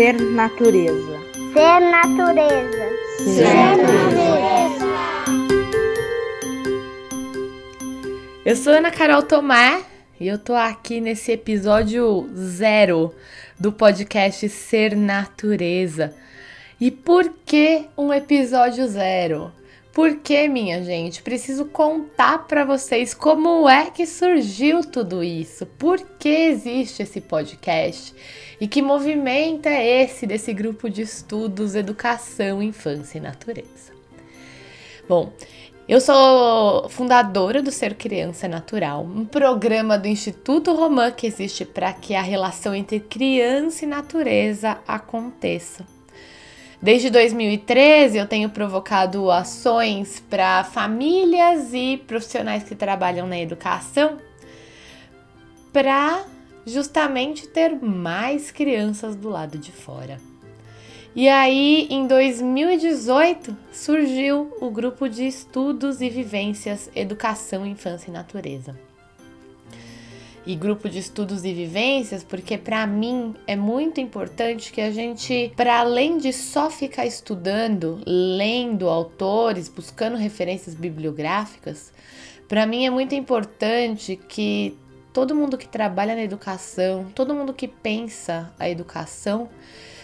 Ser natureza. Ser natureza. Ser natureza. Eu sou Ana Carol Tomé e eu tô aqui nesse episódio zero do podcast Ser Natureza. E por que um episódio zero? Porque, minha gente, preciso contar para vocês como é que surgiu tudo isso, por que existe esse podcast e que movimento é esse desse grupo de estudos Educação, Infância e Natureza. Bom, eu sou fundadora do Ser Criança Natural, um programa do Instituto Romã que existe para que a relação entre criança e natureza aconteça. Desde 2013 eu tenho provocado ações para famílias e profissionais que trabalham na educação para justamente ter mais crianças do lado de fora. E aí, em 2018, surgiu o grupo de estudos e vivências Educação, Infância e Natureza e grupo de estudos e vivências, porque para mim é muito importante que a gente, para além de só ficar estudando, lendo autores, buscando referências bibliográficas, para mim é muito importante que todo mundo que trabalha na educação, todo mundo que pensa a educação,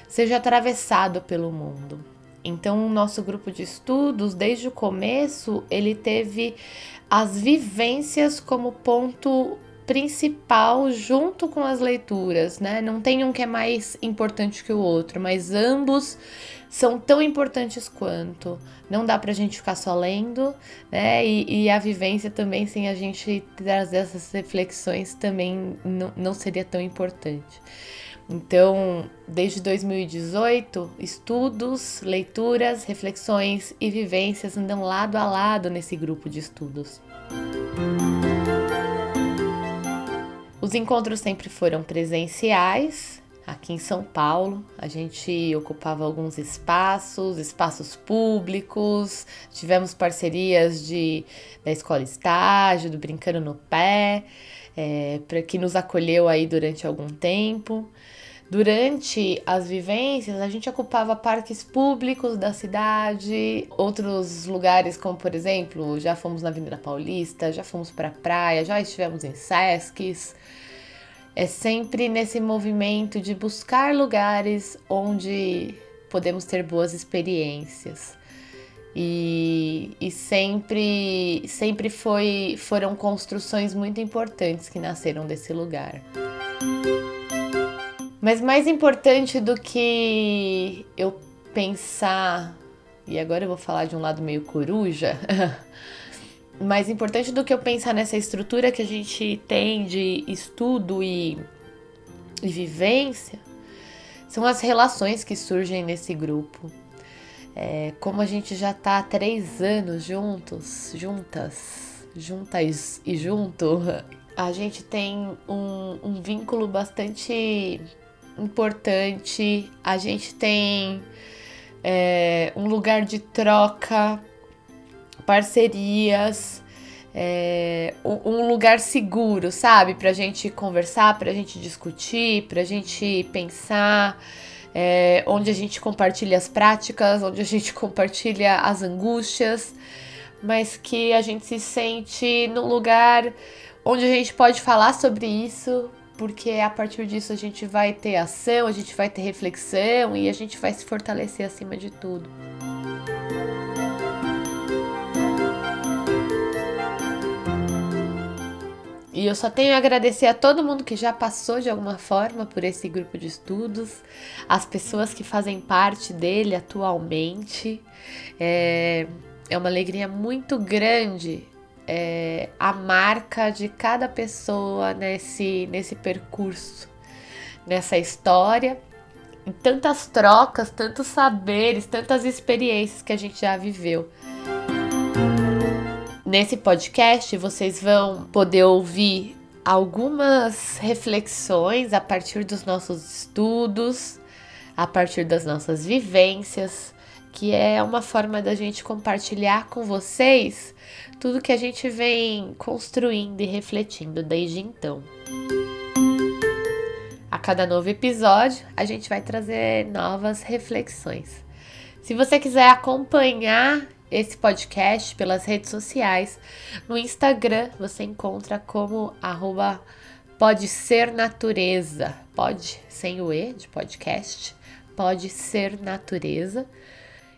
seja atravessado pelo mundo. Então, o nosso grupo de estudos, desde o começo, ele teve as vivências como ponto principal junto com as leituras, né? Não tem um que é mais importante que o outro, mas ambos são tão importantes quanto. Não dá pra gente ficar só lendo, né? E, e a vivência também, sem a gente trazer essas reflexões, também não, não seria tão importante. Então, desde 2018, estudos, leituras, reflexões e vivências andam lado a lado nesse grupo de estudos. Os encontros sempre foram presenciais. Aqui em São Paulo, a gente ocupava alguns espaços, espaços públicos, tivemos parcerias de, da Escola Estágio, do Brincando no Pé, é, que nos acolheu aí durante algum tempo. Durante as vivências, a gente ocupava parques públicos da cidade, outros lugares, como por exemplo, já fomos na Avenida Paulista, já fomos para a praia, já estivemos em Sescs. É sempre nesse movimento de buscar lugares onde podemos ter boas experiências. E, e, sempre sempre foi foram construções muito importantes que nasceram desse lugar. Mas mais importante do que eu pensar, e agora eu vou falar de um lado meio coruja, mais importante do que eu pensar nessa estrutura que a gente tem de estudo e, e vivência, são as relações que surgem nesse grupo. É, como a gente já está há três anos juntos, juntas, juntas e junto, a gente tem um, um vínculo bastante importante. A gente tem é, um lugar de troca parcerias, é, um lugar seguro, sabe? Pra gente conversar, pra gente discutir, pra gente pensar, é, onde a gente compartilha as práticas, onde a gente compartilha as angústias, mas que a gente se sente num lugar onde a gente pode falar sobre isso, porque a partir disso a gente vai ter ação, a gente vai ter reflexão e a gente vai se fortalecer acima de tudo. E eu só tenho a agradecer a todo mundo que já passou de alguma forma por esse grupo de estudos, as pessoas que fazem parte dele atualmente. É, é uma alegria muito grande é, a marca de cada pessoa nesse, nesse percurso, nessa história. E tantas trocas, tantos saberes, tantas experiências que a gente já viveu. Nesse podcast vocês vão poder ouvir algumas reflexões a partir dos nossos estudos, a partir das nossas vivências, que é uma forma da gente compartilhar com vocês tudo que a gente vem construindo e refletindo desde então. A cada novo episódio, a gente vai trazer novas reflexões. Se você quiser acompanhar esse podcast pelas redes sociais, no Instagram você encontra como arroba pode ser natureza, pode sem o E de podcast, pode ser natureza.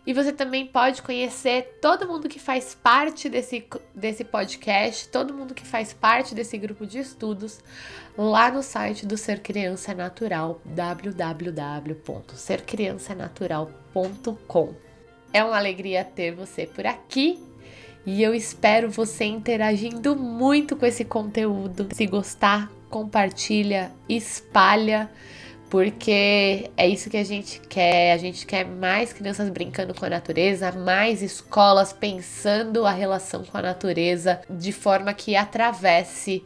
E você também pode conhecer todo mundo que faz parte desse, desse podcast, todo mundo que faz parte desse grupo de estudos, lá no site do Ser Criança Natural, www.sercriançanatural.com. É uma alegria ter você por aqui e eu espero você interagindo muito com esse conteúdo. Se gostar, compartilha, espalha porque é isso que a gente quer. A gente quer mais crianças brincando com a natureza, mais escolas pensando a relação com a natureza de forma que atravesse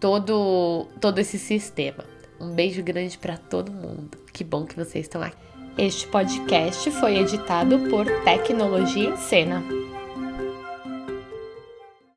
todo, todo esse sistema. Um beijo grande para todo mundo. Que bom que vocês estão aqui. Este podcast foi editado por Tecnologia em Cena.